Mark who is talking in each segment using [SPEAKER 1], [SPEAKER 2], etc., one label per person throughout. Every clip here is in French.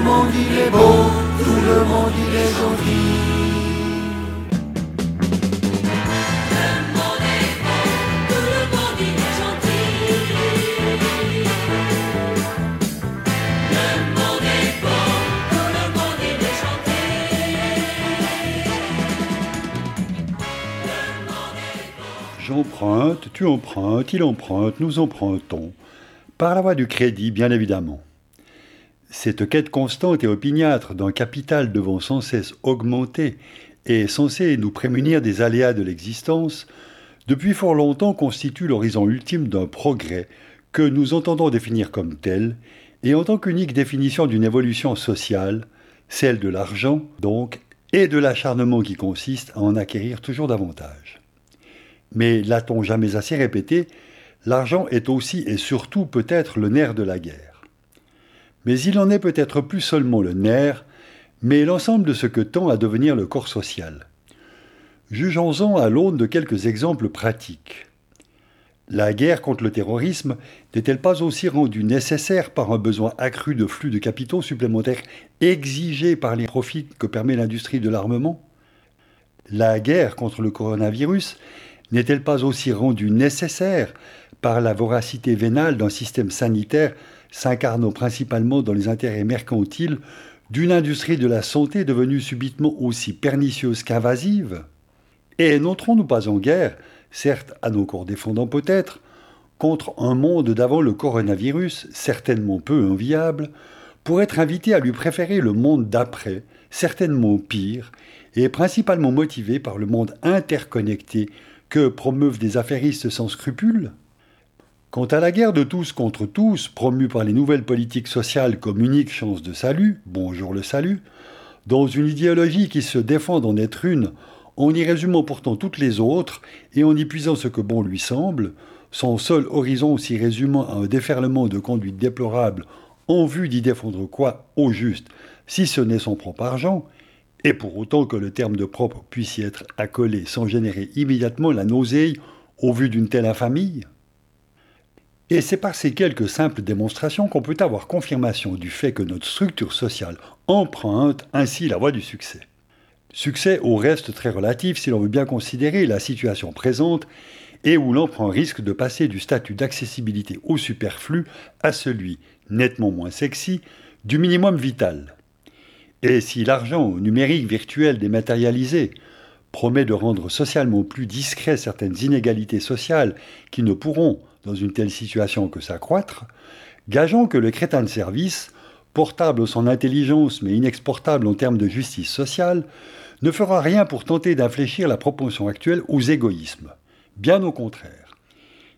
[SPEAKER 1] monde il est beau, tout le monde il est gentil.
[SPEAKER 2] J'emprunte, tu empruntes, il emprunte, nous empruntons. Par la voie du crédit, bien évidemment. Cette quête constante et opiniâtre d'un capital devant sans cesse augmenter et censé nous prémunir des aléas de l'existence, depuis fort longtemps constitue l'horizon ultime d'un progrès que nous entendons définir comme tel, et en tant qu'unique définition d'une évolution sociale, celle de l'argent donc, et de l'acharnement qui consiste à en acquérir toujours davantage. Mais l'a-t-on jamais assez répété, l'argent est aussi et surtout peut-être le nerf de la guerre. Mais il en est peut-être plus seulement le nerf, mais l'ensemble de ce que tend à devenir le corps social. Jugeons-en à l'aune de quelques exemples pratiques. La guerre contre le terrorisme n'est-elle pas aussi rendue nécessaire par un besoin accru de flux de capitaux supplémentaires exigés par les profits que permet l'industrie de l'armement? La guerre contre le coronavirus n'est-elle pas aussi rendue nécessaire par la voracité vénale d'un système sanitaire s'incarnant principalement dans les intérêts mercantiles d'une industrie de la santé devenue subitement aussi pernicieuse qu'invasive. Et n'entrons-nous pas en guerre, certes à nos corps défendants peut-être, contre un monde d'avant le coronavirus, certainement peu enviable, pour être invité à lui préférer le monde d'après, certainement pire, et principalement motivé par le monde interconnecté que promeuvent des affairistes sans scrupules? Quant à la guerre de tous contre tous, promue par les nouvelles politiques sociales comme unique chance de salut, bonjour le salut, dans une idéologie qui se défend d'en être une, en y résumant pourtant toutes les autres et en y puisant ce que bon lui semble, son seul horizon s'y résumant à un déferlement de conduite déplorable en vue d'y défendre quoi au juste, si ce n'est son propre argent, et pour autant que le terme de propre puisse y être accolé sans générer immédiatement la nausée au vu d'une telle infamie Et c'est par ces quelques simples démonstrations qu'on peut avoir confirmation du fait que notre structure sociale emprunte ainsi la voie du succès. Succès au reste très relatif si l'on veut bien considérer la situation présente et où l'emprunt risque de passer du statut d'accessibilité au superflu à celui, nettement moins sexy, du minimum vital. Et si l'argent numérique virtuel dématérialisé promet de rendre socialement plus discret certaines inégalités sociales qui ne pourront, dans une telle situation, que s'accroître, gageons que le crétin de service, portable en son intelligence mais inexportable en termes de justice sociale, ne fera rien pour tenter d'infléchir la proportion actuelle aux égoïsmes. Bien au contraire.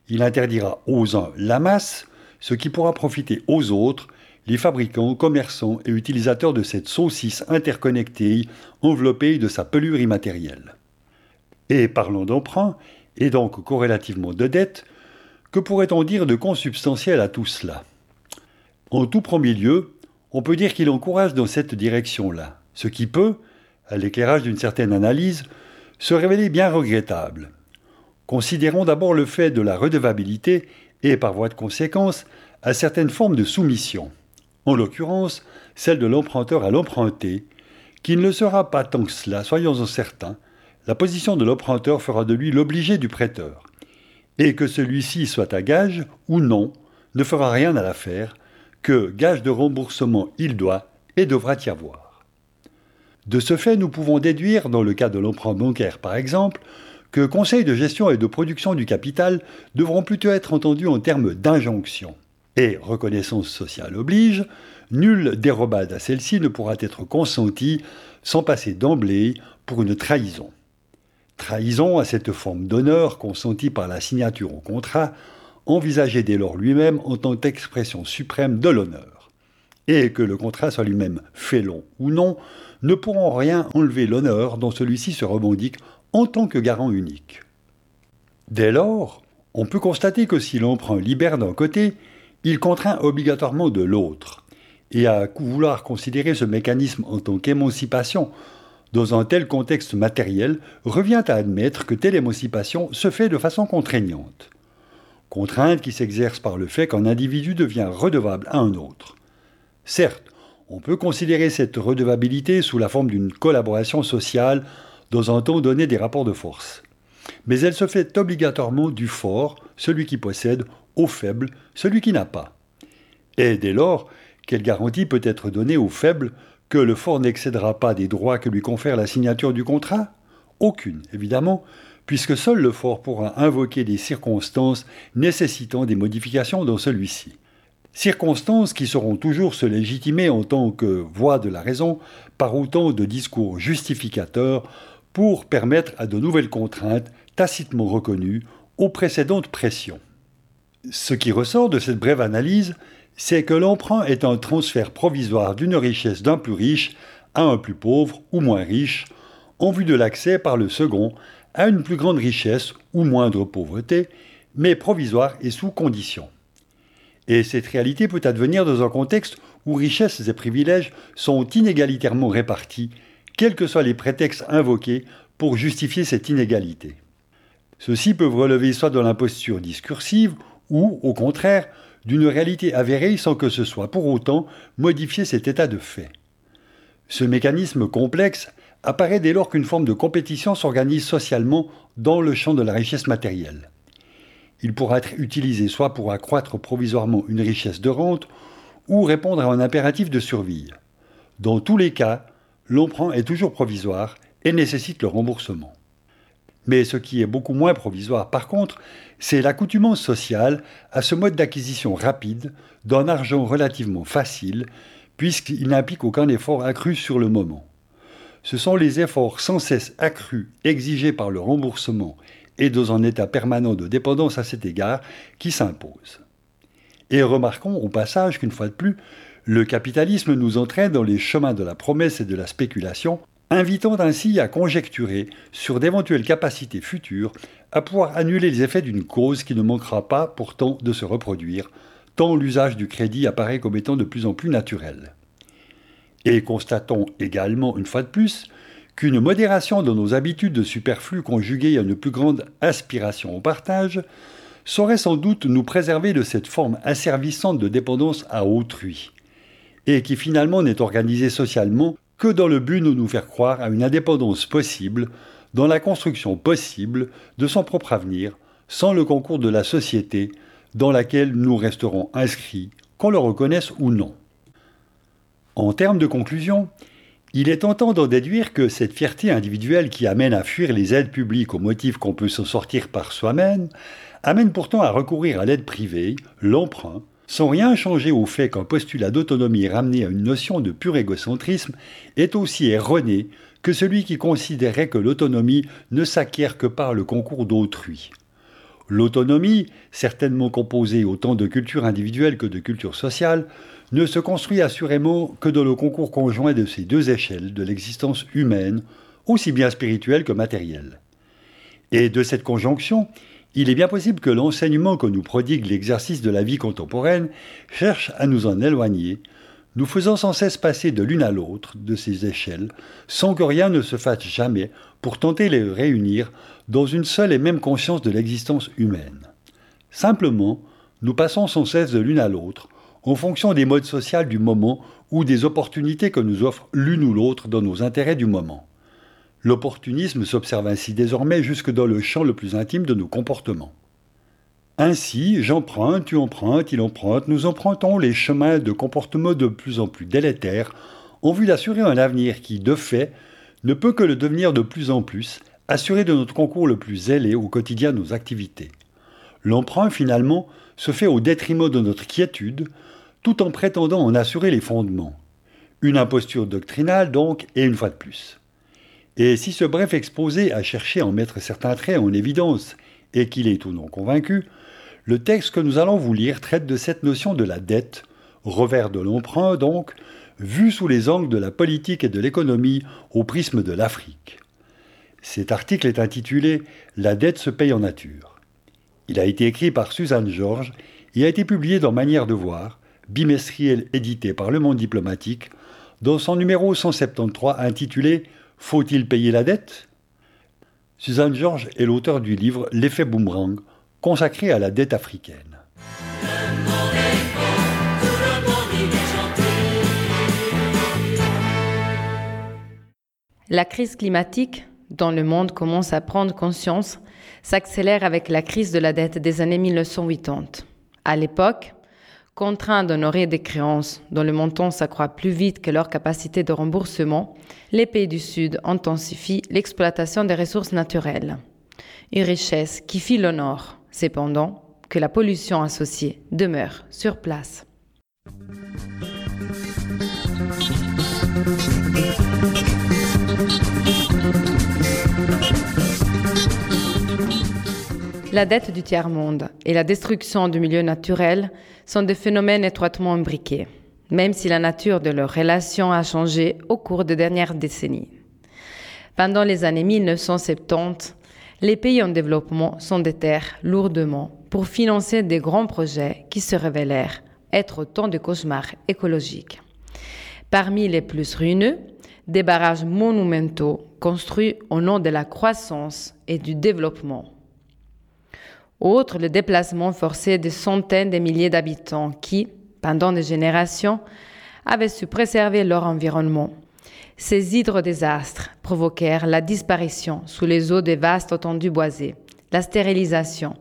[SPEAKER 2] Il interdira aux uns la masse, ce qui pourra profiter aux autres les fabricants, commerçants et utilisateurs de cette saucisse interconnectée enveloppée de sa pelure immatérielle. Et parlons d'emprunt, et donc corrélativement de dette, que pourrait-on dire de consubstantiel à tout cela? En tout premier lieu, on peut dire qu'il encourage dans cette direction-là, ce qui peut, à l'éclairage d'une certaine analyse, se révéler bien regrettable. Considérons d'abord le fait de la redevabilité et, par voie de conséquence, à certaines formes de soumission. En l'occurrence celle de l'emprunteur à l'emprunté, qui ne le sera pas tant que cela, soyons-en certains, la position de l'emprunteur fera de lui l'obligé du prêteur, et que celui-ci soit à gage ou non, ne fera rien à l'affaire, que gage de remboursement il doit et devra y avoir. De ce fait, nous pouvons déduire, dans le cas de l'emprunt bancaire par exemple, que conseil de gestion et de production du capital devront plutôt être entendus en termes d'injonction. Et reconnaissance sociale oblige, nulle dérobade à celle-ci ne pourra être consentie sans passer d'emblée pour une trahison. Trahison à cette forme d'honneur consentie par la signature au contrat, envisagée dès lors lui-même en tant qu'expression suprême de l'honneur. Et que le contrat soit lui-même félon ou non, ne pourront rien enlever l'honneur dont celui-ci se revendique en tant que garant unique. Dès lors, on peut constater que si l'emprunt libère d'un côté, il contraint obligatoirement de l'autre. Et à vouloir considérer ce mécanisme en tant qu'émancipation dans un tel contexte matériel revient à admettre que telle émancipation se fait de façon contraignante. Contrainte qui s'exerce par le fait qu'un individu devient redevable à un autre. Certes, On peut considérer cette redevabilité sous la forme d'une collaboration sociale dans un temps donné des rapports de force. Mais elle se fait obligatoirement du fort, celui qui possède, au faible, celui qui n'a pas. Et dès lors, quelle garantie peut être donnée au faible que le fort n'excédera pas des droits que lui confère la signature du contrat? Aucune, évidemment, puisque seul le fort pourra invoquer des circonstances nécessitant des modifications dans celui-ci. Circonstances qui seront toujours se légitimer en tant que voie de la raison par autant de discours justificateurs pour permettre à de nouvelles contraintes tacitement reconnues aux précédentes pressions. Ce qui ressort de cette brève analyse, c'est que l'emprunt est un transfert provisoire d'une richesse d'un plus riche à un plus pauvre ou moins riche, en vue de l'accès par le second à une plus grande richesse ou moindre pauvreté, mais provisoire et sous condition. Et cette réalité peut advenir dans un contexte où richesses et privilèges sont inégalitairement répartis, quels que soient les prétextes invoqués pour justifier cette inégalité. Ceux-ci peuvent relever soit de l'imposture discursive ou, au contraire, d'une réalité avérée sans que ce soit pour autant modifier cet état de fait. Ce mécanisme complexe apparaît dès lors qu'une forme de compétition s'organise socialement dans le champ de la richesse matérielle. Il pourra être utilisé soit pour accroître provisoirement une richesse de rente, ou répondre à un impératif de survie. Dans tous les cas, l'emprunt est toujours provisoire et nécessite le remboursement. Mais ce qui est beaucoup moins provisoire, par contre, c'est l'accoutumance sociale à ce mode d'acquisition rapide d'un argent relativement facile, puisqu'il n'implique aucun effort accru sur le moment. Ce sont les efforts sans cesse accrus exigés par le remboursement et dans un état permanent de dépendance à cet égard qui s'imposent. Et remarquons au passage qu'une fois de plus, le capitalisme nous entraîne dans les chemins de la promesse et de la spéculation, invitant ainsi à conjecturer sur d'éventuelles capacités futures à pouvoir annuler les effets d'une cause qui ne manquera pas pourtant de se reproduire, tant l'usage du crédit apparaît comme étant de plus en plus naturel. Et constatons également, une fois de plus, qu'une modération de nos habitudes de superflu conjuguée à une plus grande aspiration au partage saurait sans doute nous préserver de cette forme asservissante de dépendance à autrui, et qui finalement n'est organisée socialement que dans le but de nous faire croire à une indépendance possible, dans la construction possible de son propre avenir, sans le concours de la société dans laquelle nous resterons inscrits, qu'on le reconnaisse ou non. En termes de conclusion, il est tentant d'en déduire que cette fierté individuelle qui amène à fuir les aides publiques au motif qu'on peut s'en sortir par soi-même, amène pourtant à recourir à l'aide privée, l'emprunt, sans rien changer au fait qu'un postulat d'autonomie ramené à une notion de pur égocentrisme est aussi erroné que celui qui considérait que l'autonomie ne s'acquiert que par le concours d'autrui. L'autonomie, certainement composée autant de culture individuelle que de culture sociale, ne se construit assurément que dans le concours conjoint de ces deux échelles de l'existence humaine, aussi bien spirituelle que matérielle. Et de cette conjonction, il est bien possible que l'enseignement que nous prodigue l'exercice de la vie contemporaine cherche à nous en éloigner, nous faisant sans cesse passer de l'une à l'autre de ces échelles, sans que rien ne se fasse jamais pour tenter les réunir dans une seule et même conscience de l'existence humaine. Simplement, nous passons sans cesse de l'une à l'autre, en fonction des modes sociaux du moment ou des opportunités que nous offre l'une ou l'autre dans nos intérêts du moment. L'opportunisme s'observe ainsi désormais jusque dans le champ le plus intime de nos comportements. Ainsi, j'emprunte, tu empruntes, il emprunte, nous empruntons les chemins de comportements de plus en plus délétères en vue d'assurer un avenir qui, de fait, ne peut que le devenir de plus en plus, assuré de notre concours le plus zélé au quotidien de nos activités. L'emprunt, finalement, se fait au détriment de notre quiétude, tout en prétendant en assurer les fondements. Une imposture doctrinale, donc, et une fois de plus. Et si ce bref exposé a cherché à en mettre certains traits en évidence, et qu'il est ou non convaincu, le texte que nous allons vous lire traite de cette notion de la dette, revers de l'emprunt donc, vu sous les angles de la politique et de l'économie au prisme de l'Afrique. Cet article est intitulé La dette se paye en nature. Il a été écrit par Suzanne Georges et a été publié dans Manière de voir, bimestriel édité par Le Monde diplomatique, dans son numéro 173 intitulé faut-il payer la dette? Suzanne Georges est l'auteur du livre L'effet boomerang, consacré à la dette africaine.
[SPEAKER 3] La crise climatique, dont le monde commence à prendre conscience, s'accélère avec la crise de la dette des années 1980. À l'époque, Contraints d'honorer des créances dont le montant s'accroît plus vite que leur capacité de remboursement, les pays du Sud intensifient l'exploitation des ressources naturelles. Une richesse qui au nord, cependant que la pollution associée demeure sur place. La dette du tiers-monde et la destruction du milieu naturel sont des phénomènes étroitement imbriqués, même si la nature de leurs relations a changé au cours des dernières décennies. Pendant les années 1970, les pays en développement s'endettèrent lourdement pour financer des grands projets qui se révélèrent être autant de cauchemars écologiques. Parmi les plus ruineux, des barrages monumentaux construits au nom de la croissance et du développement autre, le déplacement forcé de centaines de milliers d'habitants qui, pendant des générations, avaient su préserver leur environnement. Ces hydrodésastres provoquèrent la disparition sous les eaux des vastes étendues boisées, la stérilisation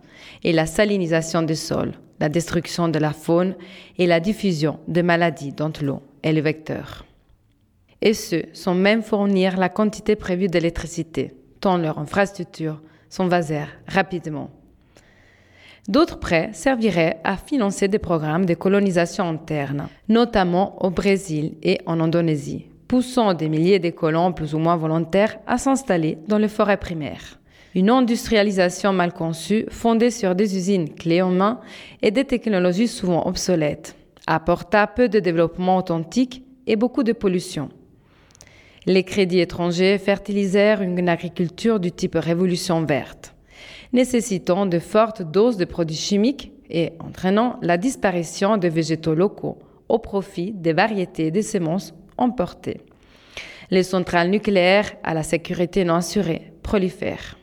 [SPEAKER 3] et la salinisation des sols, la destruction de la faune et la diffusion de maladies dont l'eau est le vecteur. Et ce, sans même fournir la quantité prévue d'électricité, tant leurs infrastructures s'envasèrent rapidement. D'autres prêts serviraient à financer des programmes de colonisation interne, notamment au Brésil et en Indonésie, poussant des milliers de colons plus ou moins volontaires à s'installer dans les forêts primaires. Une industrialisation mal conçue, fondée sur des usines clés en main et des technologies souvent obsolètes, apporta peu de développement authentique et beaucoup de pollution. Les crédits étrangers fertilisèrent une agriculture du type révolution verte nécessitant de fortes doses de produits chimiques et entraînant la disparition des végétaux locaux au profit des variétés de semences emportées. Les centrales nucléaires à la sécurité non assurée prolifèrent.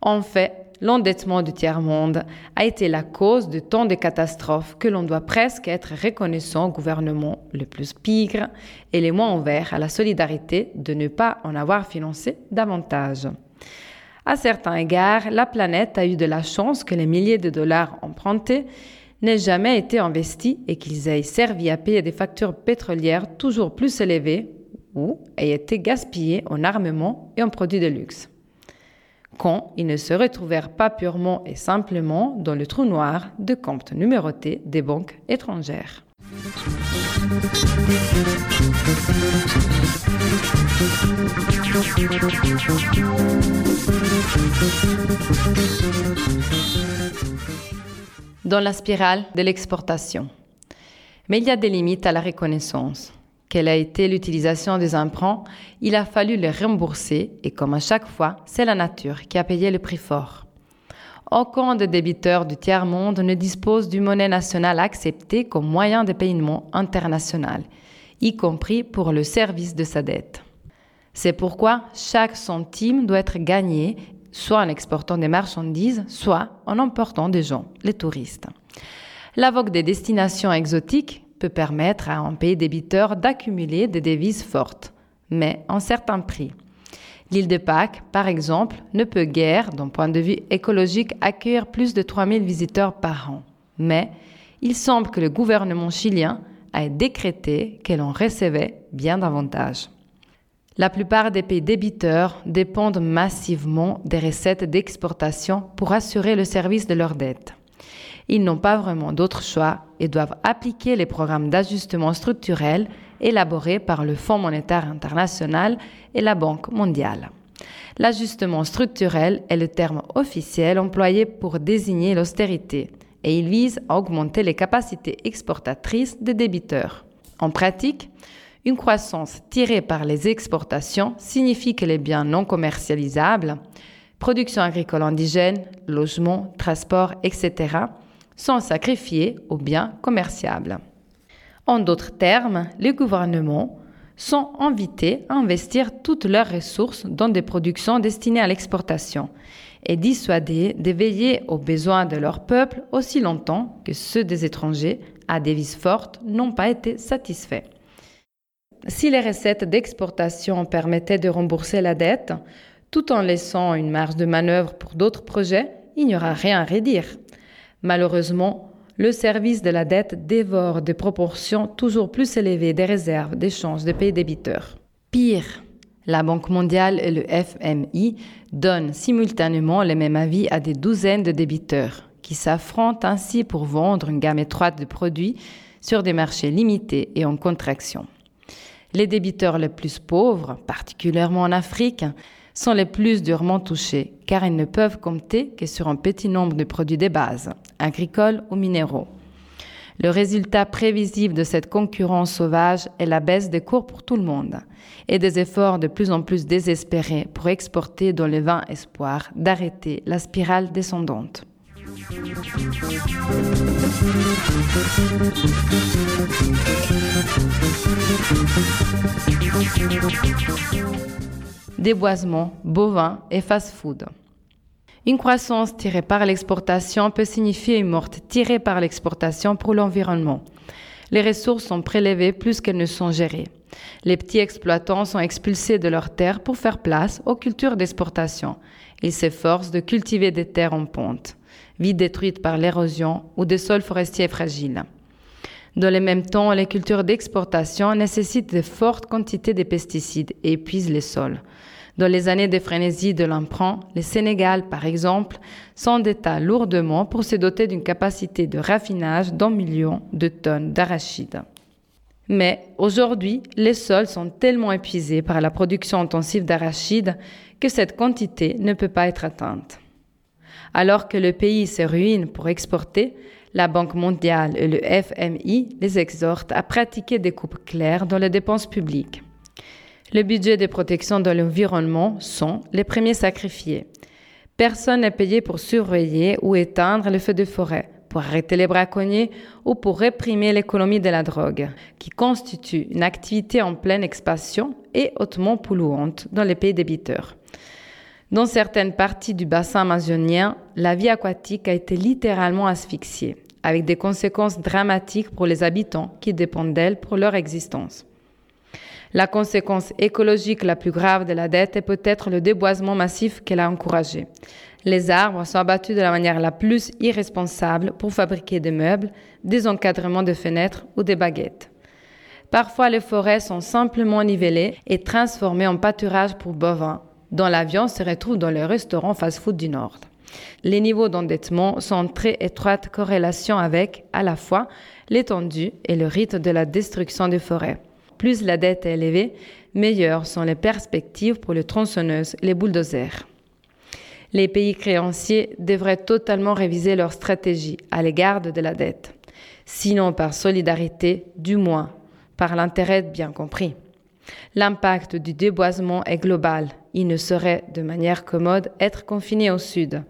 [SPEAKER 3] En fait, l'endettement du tiers-monde a été la cause de tant de catastrophes que l'on doit presque être reconnaissant au gouvernement le plus pigre et les moins ouverts à la solidarité de ne pas en avoir financé davantage. À certains égards, la planète a eu de la chance que les milliers de dollars empruntés n'aient jamais été investis et qu'ils aient servi à payer des factures pétrolières toujours plus élevées ou aient été gaspillés en armement et en produits de luxe. Quand ils ne se retrouvèrent pas purement et simplement dans le trou noir de comptes numérotés des banques étrangères. Dans la spirale de l'exportation. Mais il y a des limites à la reconnaissance. Quelle a été l'utilisation des emprunts Il a fallu les rembourser et comme à chaque fois, c'est la nature qui a payé le prix fort. Aucun des débiteurs du tiers-monde ne dispose d'une monnaie nationale acceptée comme moyen de paiement international, y compris pour le service de sa dette. C'est pourquoi chaque centime doit être gagné soit en exportant des marchandises, soit en emportant des gens, les touristes. La des destinations exotiques peut permettre à un pays débiteur d'accumuler des devises fortes, mais en certains prix. L'île de Pâques, par exemple, ne peut guère, d'un point de vue écologique, accueillir plus de 3000 visiteurs par an. Mais il semble que le gouvernement chilien a décrété qu'elle en recevait bien davantage. La plupart des pays débiteurs dépendent massivement des recettes d'exportation pour assurer le service de leurs dettes. Ils n'ont pas vraiment d'autre choix et doivent appliquer les programmes d'ajustement structurel élaborés par le Fonds monétaire international et la Banque mondiale. L'ajustement structurel est le terme officiel employé pour désigner l'austérité et il vise à augmenter les capacités exportatrices des débiteurs. En pratique, une croissance tirée par les exportations signifie que les biens non commercialisables, production agricole indigène, logement, transport, etc., sont sacrifiés aux biens commerciables. En d'autres termes, les gouvernements sont invités à investir toutes leurs ressources dans des productions destinées à l'exportation et dissuadés de veiller aux besoins de leur peuple aussi longtemps que ceux des étrangers à devises fortes n'ont pas été satisfaits. Si les recettes d'exportation permettaient de rembourser la dette, tout en laissant une marge de manœuvre pour d'autres projets, il n'y aura rien à redire. Malheureusement, le service de la dette dévore des proportions toujours plus élevées des réserves d'échange des pays débiteurs. Pire, la Banque mondiale et le FMI donnent simultanément les mêmes avis à des douzaines de débiteurs, qui s'affrontent ainsi pour vendre une gamme étroite de produits sur des marchés limités et en contraction. Les débiteurs les plus pauvres, particulièrement en Afrique, sont les plus durement touchés, car ils ne peuvent compter que sur un petit nombre de produits de base, agricoles ou minéraux. Le résultat prévisible de cette concurrence sauvage est la baisse des cours pour tout le monde et des efforts de plus en plus désespérés pour exporter dans le vain espoir d'arrêter la spirale descendante. Déboisement, bovin et fast-food. Une croissance tirée par l'exportation peut signifier une morte tirée par l'exportation pour l'environnement. Les ressources sont prélevées plus qu'elles ne sont gérées. Les petits exploitants sont expulsés de leurs terres pour faire place aux cultures d'exportation. Ils s'efforcent de cultiver des terres en ponte, vides détruites par l'érosion ou des sols forestiers fragiles. Dans le même temps, les cultures d'exportation nécessitent de fortes quantités de pesticides et épuisent les sols. Dans les années de frénésie de l'emprunt, le Sénégal, par exemple, s'endetta lourdement pour se doter d'une capacité de raffinage d'un million de tonnes d'arachides. Mais aujourd'hui, les sols sont tellement épuisés par la production intensive d'arachides que cette quantité ne peut pas être atteinte. Alors que le pays se ruine pour exporter, la Banque mondiale et le FMI les exhortent à pratiquer des coupes claires dans les dépenses publiques. Les budgets de protection de l'environnement sont les premiers sacrifiés. Personne n'est payé pour surveiller ou éteindre les feux de forêt pour arrêter les braconniers ou pour réprimer l'économie de la drogue, qui constitue une activité en pleine expansion et hautement polluante dans les pays débiteurs. Dans certaines parties du bassin amazonien, la vie aquatique a été littéralement asphyxiée, avec des conséquences dramatiques pour les habitants qui dépendent d'elle pour leur existence. La conséquence écologique la plus grave de la dette est peut-être le déboisement massif qu'elle a encouragé. Les arbres sont abattus de la manière la plus irresponsable pour fabriquer des meubles, des encadrements de fenêtres ou des baguettes. Parfois, les forêts sont simplement nivellées et transformées en pâturage pour bovins, dont la viande se retrouve dans les restaurants fast-food du Nord. Les niveaux d'endettement sont en très étroite corrélation avec, à la fois, l'étendue et le rythme de la destruction des forêts. Plus la dette est élevée, meilleures sont les perspectives pour les tronçonneuses les bulldozers les pays créanciers devraient totalement réviser leur stratégie à l'égard de la dette, sinon par solidarité, du moins par l'intérêt bien compris. L'impact du déboisement est global. Il ne saurait, de manière commode, être confiné au Sud.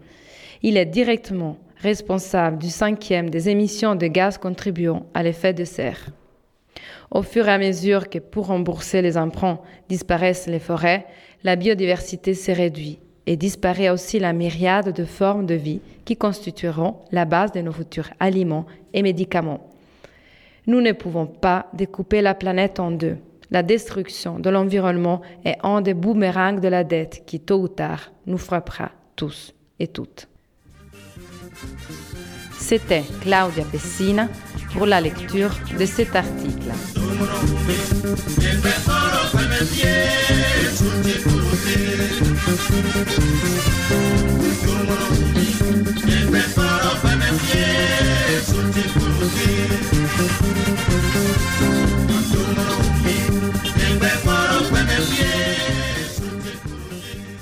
[SPEAKER 3] Il est directement responsable du cinquième des émissions de gaz contribuant à l'effet de serre. Au fur et à mesure que pour rembourser les emprunts disparaissent les forêts, la biodiversité s'est réduite et disparaît aussi la myriade de formes de vie qui constitueront la base de nos futurs aliments et médicaments. Nous ne pouvons pas découper la planète en deux. La destruction de l'environnement est un des boomerangs de la dette qui, tôt ou tard, nous frappera tous et toutes. C'était Claudia Pessina pour la lecture de cet article.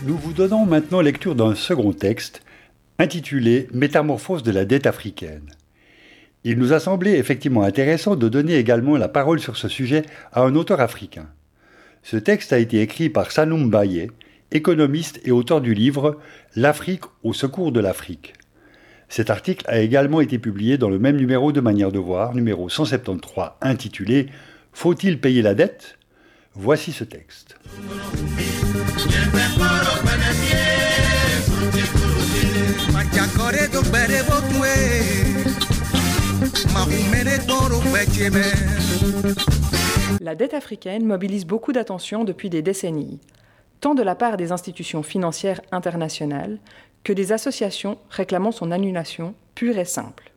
[SPEAKER 2] Nous vous donnons maintenant lecture d'un second texte intitulé Métamorphose de la dette africaine. Il nous a semblé effectivement intéressant de donner également la parole sur ce sujet à un auteur africain. Ce texte a été écrit par Sanoum Baye, économiste et auteur du livre L'Afrique au secours de l'Afrique. Cet article a également été publié dans le même numéro de Manière de voir, numéro 173, intitulé Faut-il payer la dette? Voici ce texte.
[SPEAKER 4] La dette africaine mobilise beaucoup d'attention depuis des décennies, tant de la part des institutions financières internationales que des associations réclamant son annulation pure et simple.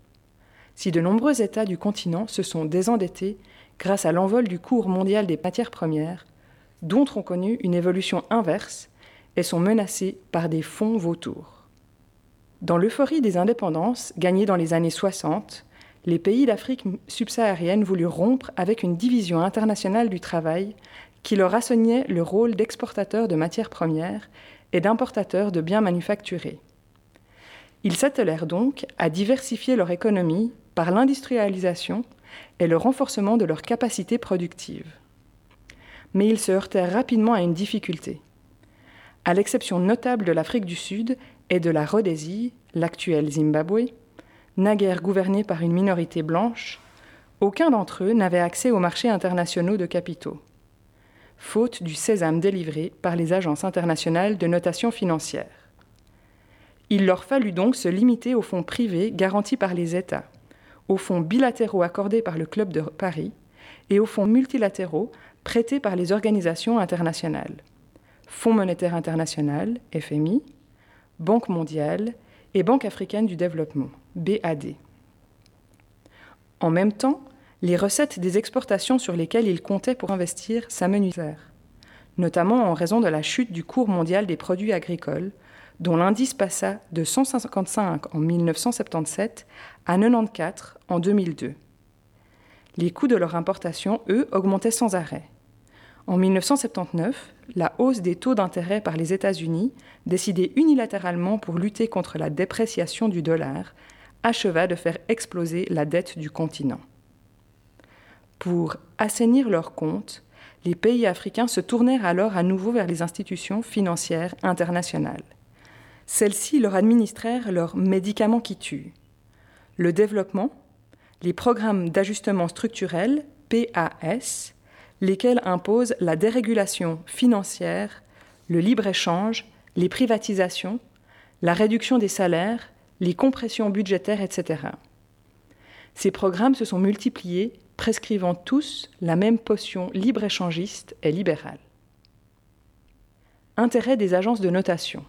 [SPEAKER 4] Si de nombreux États du continent se sont désendettés grâce à l'envol du cours mondial des matières premières, d'autres ont connu une évolution inverse et sont menacés par des fonds vautours. Dans l'euphorie des indépendances gagnées dans les années 60, les pays d'Afrique subsaharienne voulurent rompre avec une division internationale du travail qui leur assignait le rôle d'exportateurs de matières premières et d'importateurs de biens manufacturés. Ils s'attelèrent donc à diversifier leur économie par l'industrialisation et le renforcement de leurs capacités productives. Mais ils se heurtèrent rapidement à une difficulté. À l'exception notable de l'Afrique du Sud et de la Rhodésie, l'actuelle Zimbabwe, naguère gouvernée par une minorité blanche, aucun d'entre eux n'avait accès aux marchés internationaux de capitaux faute du sésame délivré par les agences internationales de notation financière. Il leur fallut donc se limiter aux fonds privés garantis par les États, aux fonds bilatéraux accordés par le Club de Paris et aux fonds multilatéraux prêtés par les organisations internationales. Fonds monétaire international, FMI, Banque mondiale et Banque africaine du développement, BAD. En même temps, les recettes des exportations sur lesquelles il comptait pour investir s'amenuisèrent, notamment en raison de la chute du cours mondial des produits agricoles, dont l'indice passa de 155 en 1977 à 94 en 2002. Les coûts de leur importation, eux, augmentaient sans arrêt. En 1979, la hausse des taux d'intérêt par les États-Unis, décidée unilatéralement pour lutter contre la dépréciation du dollar, acheva de faire exploser la dette du continent. Pour assainir leurs comptes, les pays africains se tournèrent alors à nouveau vers les institutions financières internationales. Celles-ci leur administrèrent leurs médicaments qui tuent. Le développement, les programmes d'ajustement structurel, PAS, lesquels imposent la dérégulation financière, le libre-échange, les privatisations, la réduction des salaires, les compressions budgétaires, etc. Ces programmes se sont multipliés prescrivant tous la même potion libre-échangiste et libérale. Intérêt des agences de notation.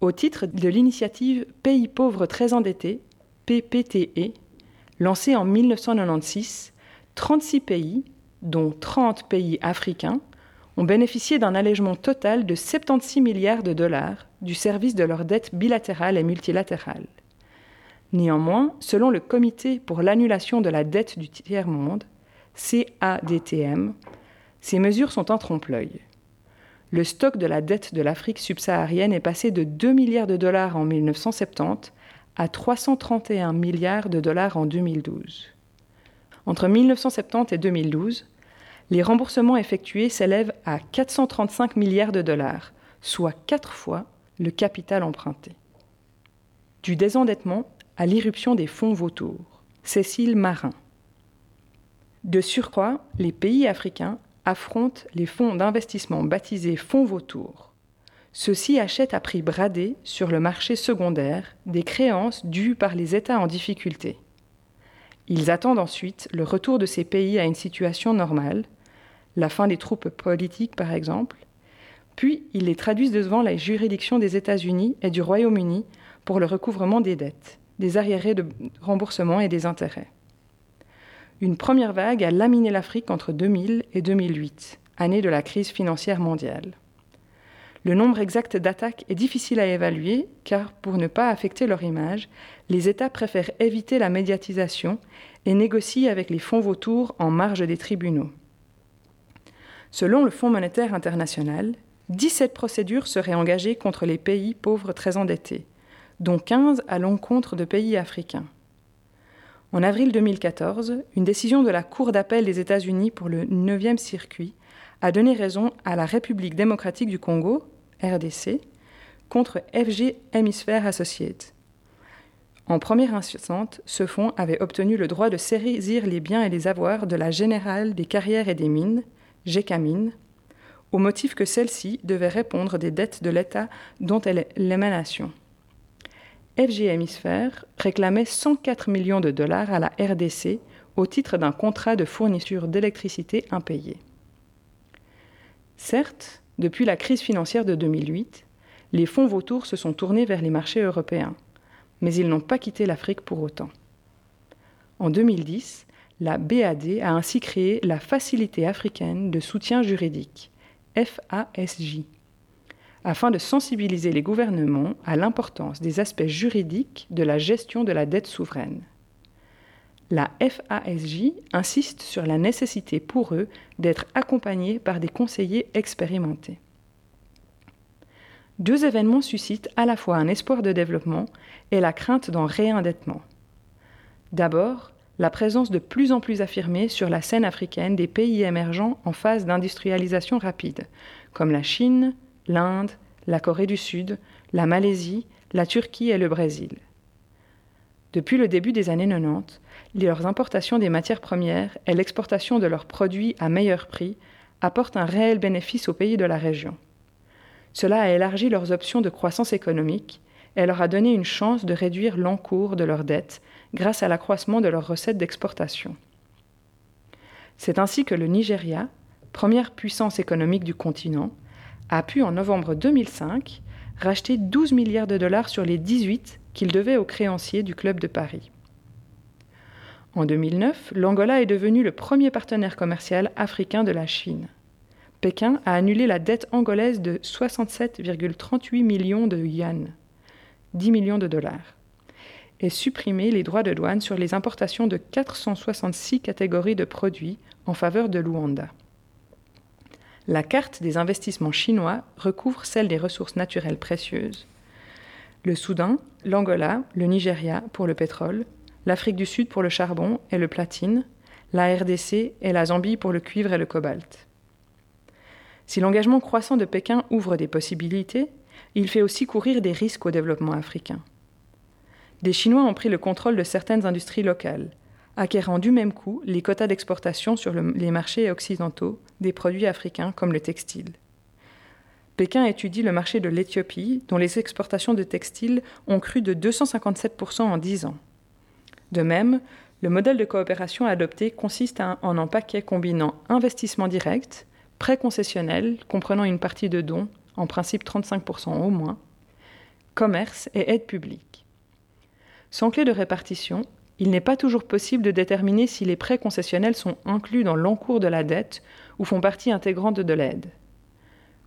[SPEAKER 4] Au titre de l'initiative Pays pauvres très endettés, PPTE, lancée en 1996, 36 pays, dont 30 pays africains, ont bénéficié d'un allègement total de 76 milliards de dollars du service de leurs dettes bilatérales et multilatérales. Néanmoins, selon le Comité pour l'annulation de la dette du tiers-monde, CADTM, ces mesures sont en trompe-l'œil. Le stock de la dette de l'Afrique subsaharienne est passé de 2 milliards de dollars en 1970 à 331 milliards de dollars en 2012. Entre 1970 et 2012, les remboursements effectués s'élèvent à 435 milliards de dollars, soit quatre fois le capital emprunté. Du désendettement à l'irruption des fonds vautours. Cécile Marin. De surcroît, les pays africains affrontent les fonds d'investissement baptisés fonds vautours. Ceux-ci achètent à prix bradé sur le marché secondaire des créances dues par les États en difficulté. Ils attendent ensuite le retour de ces pays à une situation normale, la fin des troupes politiques par exemple, puis ils les traduisent devant la juridiction des États-Unis et du Royaume-Uni pour le recouvrement des dettes des arriérés de remboursement et des intérêts. Une première vague a laminé l'Afrique entre 2000 et 2008, année de la crise financière mondiale. Le nombre exact d'attaques est difficile à évaluer car pour ne pas affecter leur image, les États préfèrent éviter la médiatisation et négocient avec les fonds vautours en marge des tribunaux. Selon le Fonds monétaire international, 17 procédures seraient engagées contre les pays pauvres très endettés, dont 15 à l'encontre de pays africains. En avril 2014, une décision de la Cour d'appel des États-Unis pour le 9e circuit a donné raison à la République démocratique du Congo, RDC, contre FG Hemisphere Associates. En première instance, ce fonds avait obtenu le droit de saisir les biens et les avoirs de la Générale des carrières et des mines, GECAMINE, au motif que celle-ci devait répondre des dettes de l'État dont elle est l'émanation. FG Hémisphère réclamait 104 millions de dollars à la RDC au titre d'un contrat de fourniture d'électricité impayé. Certes, depuis la crise financière de 2008, les fonds vautours se sont tournés vers les marchés européens, mais ils n'ont pas quitté l'Afrique pour autant. En 2010, la BAD a ainsi créé la Facilité africaine de soutien juridique, FASJ, afin de sensibiliser les gouvernements à l'importance des aspects juridiques de la gestion de la dette souveraine. La FASJ insiste sur la nécessité pour eux d'être accompagnés par des conseillers expérimentés. Deux événements suscitent à la fois un espoir de développement et la crainte d'un réendettement. D'abord, la présence de plus en plus affirmée sur la scène africaine des pays émergents en phase d'industrialisation rapide, comme la Chine, l'Inde, la Corée du Sud, la Malaisie, la Turquie et le Brésil. Depuis le début des années 90, leurs importations des matières premières et l'exportation de leurs produits à meilleur prix apportent un réel bénéfice aux pays de la région. Cela a élargi leurs options de croissance économique et leur a donné une chance de réduire l'encours de leurs dettes grâce à l'accroissement de leurs recettes d'exportation. C'est ainsi que le Nigeria, première puissance économique du continent, a pu en novembre 2005 racheter 12 milliards de dollars sur les 18 qu'il devait aux créanciers du Club de Paris. En 2009, l'Angola est devenu le premier partenaire commercial africain de la Chine. Pékin a annulé la dette angolaise de 67,38 millions de yuan, 10 millions de dollars, et supprimé les droits de douane sur les importations de 466 catégories de produits en faveur de Luanda. La carte des investissements chinois recouvre celle des ressources naturelles précieuses. Le Soudan, l'Angola, le Nigeria pour le pétrole, l'Afrique du Sud pour le charbon et le platine, la RDC et la Zambie pour le cuivre et le cobalt. Si l'engagement croissant de Pékin ouvre des possibilités, il fait aussi courir des risques au développement africain. Des Chinois ont pris le contrôle de certaines industries locales, acquérant du même coup les quotas d'exportation sur les marchés occidentaux des produits africains comme le textile. Pékin étudie le marché de l'Éthiopie, dont les exportations de textiles ont cru de 257% en 10 ans. De même, le modèle de coopération adopté consiste en un paquet combinant investissement direct, prêts concessionnels comprenant une partie de dons, en principe 35% au moins, commerce et aide publique. Sans clé de répartition, il n'est pas toujours possible de déterminer si les prêts concessionnels sont inclus dans l'encours de la dette ou font partie intégrante de l'aide.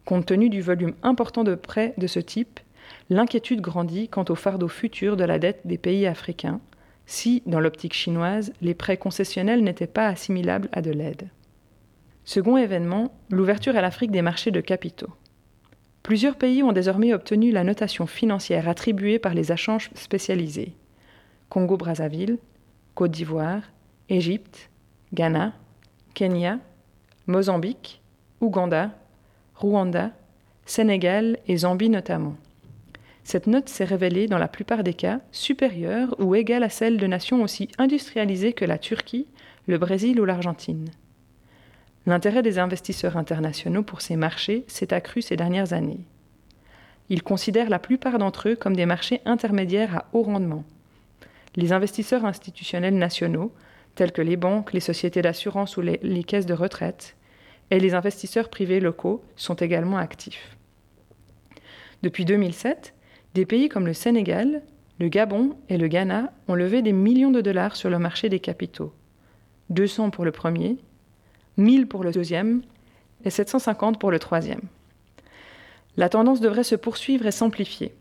[SPEAKER 4] Compte tenu du volume important de prêts de ce type, l'inquiétude grandit quant au fardeau futur de la dette des pays africains, si, dans l'optique chinoise, les prêts concessionnels n'étaient pas assimilables à de l'aide. Second événement, l'ouverture à l'Afrique des marchés de capitaux. Plusieurs pays ont désormais obtenu la notation financière attribuée par les échanges spécialisés. Congo-Brazzaville, Côte d'Ivoire, Égypte, Ghana, Kenya, Mozambique, Ouganda, Rwanda, Sénégal et Zambie notamment. Cette note s'est révélée dans la plupart des cas supérieure ou égale à celle de nations aussi industrialisées que la Turquie, le Brésil ou l'Argentine. L'intérêt des investisseurs internationaux pour ces marchés s'est accru ces dernières années. Ils considèrent la plupart d'entre eux comme des marchés intermédiaires à haut rendement. Les investisseurs institutionnels nationaux, tels que les banques, les sociétés d'assurance ou les, caisses de retraite, et les investisseurs privés locaux sont également actifs. Depuis 2007, des pays comme le Sénégal, le Gabon et le Ghana ont levé des millions de dollars sur le marché des capitaux. 200 pour le premier 1000 pour le deuxième et 750 pour le troisième. La tendance devrait se poursuivre et s'amplifier.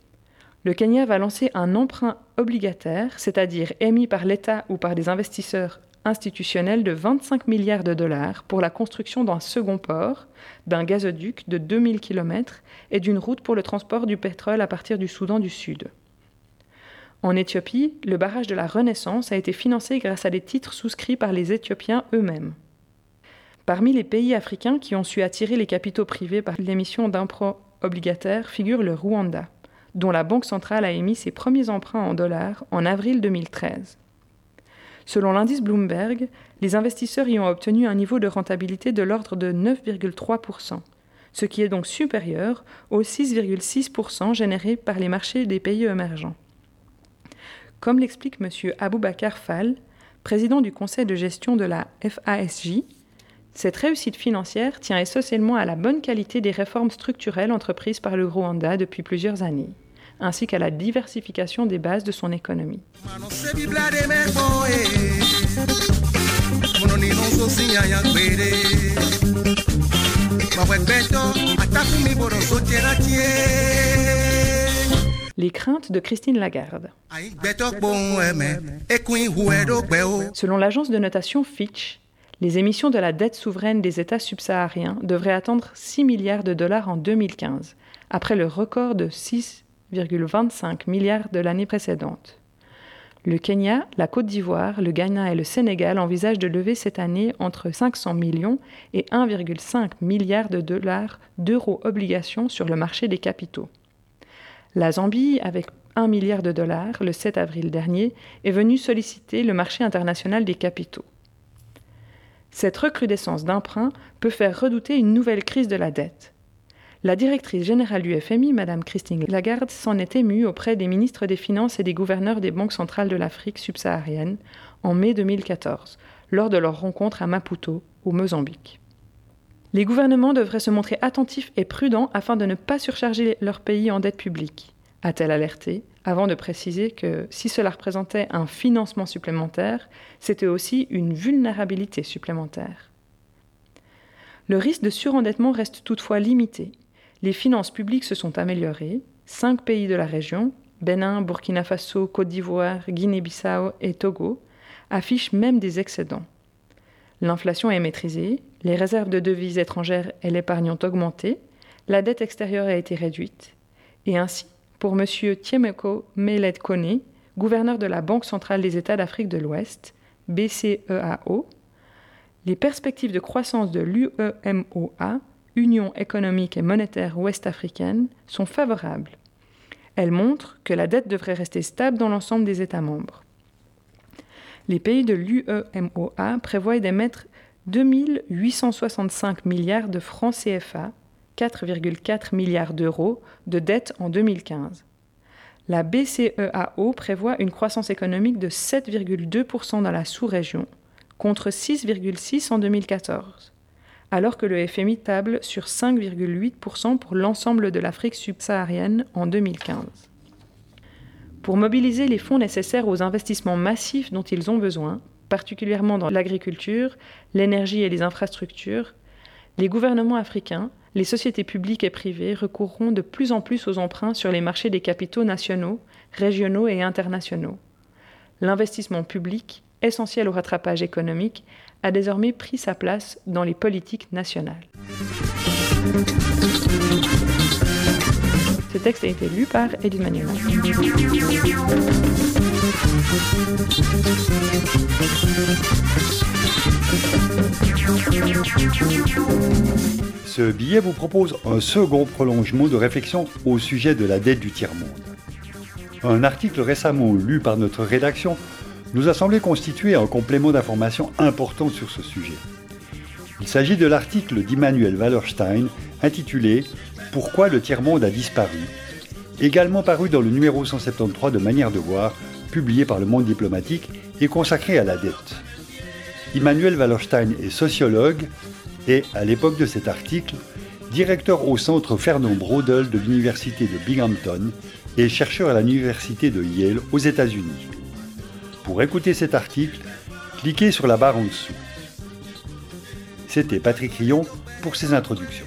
[SPEAKER 4] Le Kenya va lancer un emprunt obligataire, c'est-à-dire émis par l'État ou par des investisseurs institutionnels de 25 milliards de dollars pour la construction d'un second port, d'un gazoduc de 2000 km et d'une route pour le transport du pétrole à partir du Soudan du Sud. En Éthiopie, le barrage de la Renaissance a été financé grâce à des titres souscrits par les Éthiopiens eux-mêmes. Parmi les pays africains qui ont su attirer les capitaux privés par l'émission d'emprunts obligataires figure le Rwanda, dont la Banque centrale a émis ses premiers emprunts en dollars en avril 2013. Selon l'indice Bloomberg, les investisseurs y ont obtenu un niveau de rentabilité de l'ordre de 9,3%, ce qui est donc supérieur aux 6,6% générés par les marchés des pays émergents. Comme l'explique M. Aboubakar Fall, président du conseil de gestion de la FASJ, cette réussite financière tient essentiellement à la bonne qualité des réformes structurelles entreprises par le Rwanda depuis plusieurs années, ainsi qu'à la diversification des bases de son économie. Les craintes de Christine Lagarde. Selon l'agence de notation Fitch, les émissions de la dette souveraine des États subsahariens devraient attendre 6 milliards de dollars en 2015, après le record de 6,25 milliards de l'année précédente. Le Kenya, la Côte d'Ivoire, le Ghana et le Sénégal envisagent de lever cette année entre 500 millions et 1,5 milliard de dollars d'euros obligations sur le marché des capitaux. La Zambie, avec 1 milliard de dollars le 7 avril dernier, est venue solliciter le marché international des capitaux. Cette recrudescence d'emprunt peut faire redouter une nouvelle crise de la dette. La directrice générale du FMI, Mme Christine Lagarde, s'en est émue auprès des ministres des Finances et des gouverneurs des banques centrales de l'Afrique subsaharienne en mai 2014, lors de leur rencontre à Maputo, au Mozambique. Les gouvernements devraient se montrer attentifs et prudents afin de ne pas surcharger leur pays en dette publique, a-t-elle alerté, avant de préciser que si cela représentait un financement supplémentaire, c'était aussi une vulnérabilité supplémentaire. Le risque de surendettement reste toutefois limité. Les finances publiques se sont améliorées. Cinq pays de la région, Bénin, Burkina Faso, Côte d'Ivoire, Guinée-Bissau et Togo, affichent même des excédents. L'inflation est maîtrisée, les réserves de devises étrangères et l'épargne ont augmenté, la dette extérieure a été réduite, et ainsi pour M. Tiemeko Melet Kone, gouverneur de la Banque centrale des États d'Afrique de l'Ouest, BCEAO, les perspectives de croissance de l'UEMOA, Union économique et monétaire ouest-africaine, sont favorables. Elles montrent que la dette devrait rester stable dans l'ensemble des États membres. Les pays de l'UEMOA prévoient d'émettre 2865 milliards de francs CFA 4,4 milliards d'euros de dette en 2015. La BCEAO prévoit une croissance économique de 7,2% dans la sous-région, contre 6,6% en 2014, alors que le FMI table sur 5,8% pour l'ensemble de l'Afrique subsaharienne en 2015. Pour mobiliser les fonds nécessaires aux investissements massifs dont ils ont besoin, particulièrement dans l'agriculture, l'énergie et les infrastructures, les gouvernements africains les sociétés publiques et privées recourront de plus en plus aux emprunts sur les marchés des capitaux nationaux, régionaux et internationaux. L'investissement public, essentiel au rattrapage économique, a désormais pris sa place dans les politiques nationales. Ce texte a été lu par Edith Manuel.
[SPEAKER 2] Ce billet vous propose un second prolongement de réflexion au sujet de la dette du tiers-monde. Un article récemment lu par notre rédaction nous a semblé constituer un complément d'information important sur ce sujet. Il s'agit de l'article d'Immanuel Wallerstein intitulé Pourquoi le tiers-monde a disparu, également paru dans le numéro 173 de Manière de voir, publié par le Monde diplomatique et consacré à la dette. Immanuel Wallerstein est sociologue, et, à l'époque de cet article, directeur au centre Fernand Braudel de l'université de Binghamton et chercheur à l'université de Yale aux États-Unis. Pour écouter cet article, cliquez sur la barre en dessous. C'était Patrick Rion pour ses introductions.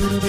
[SPEAKER 1] Thank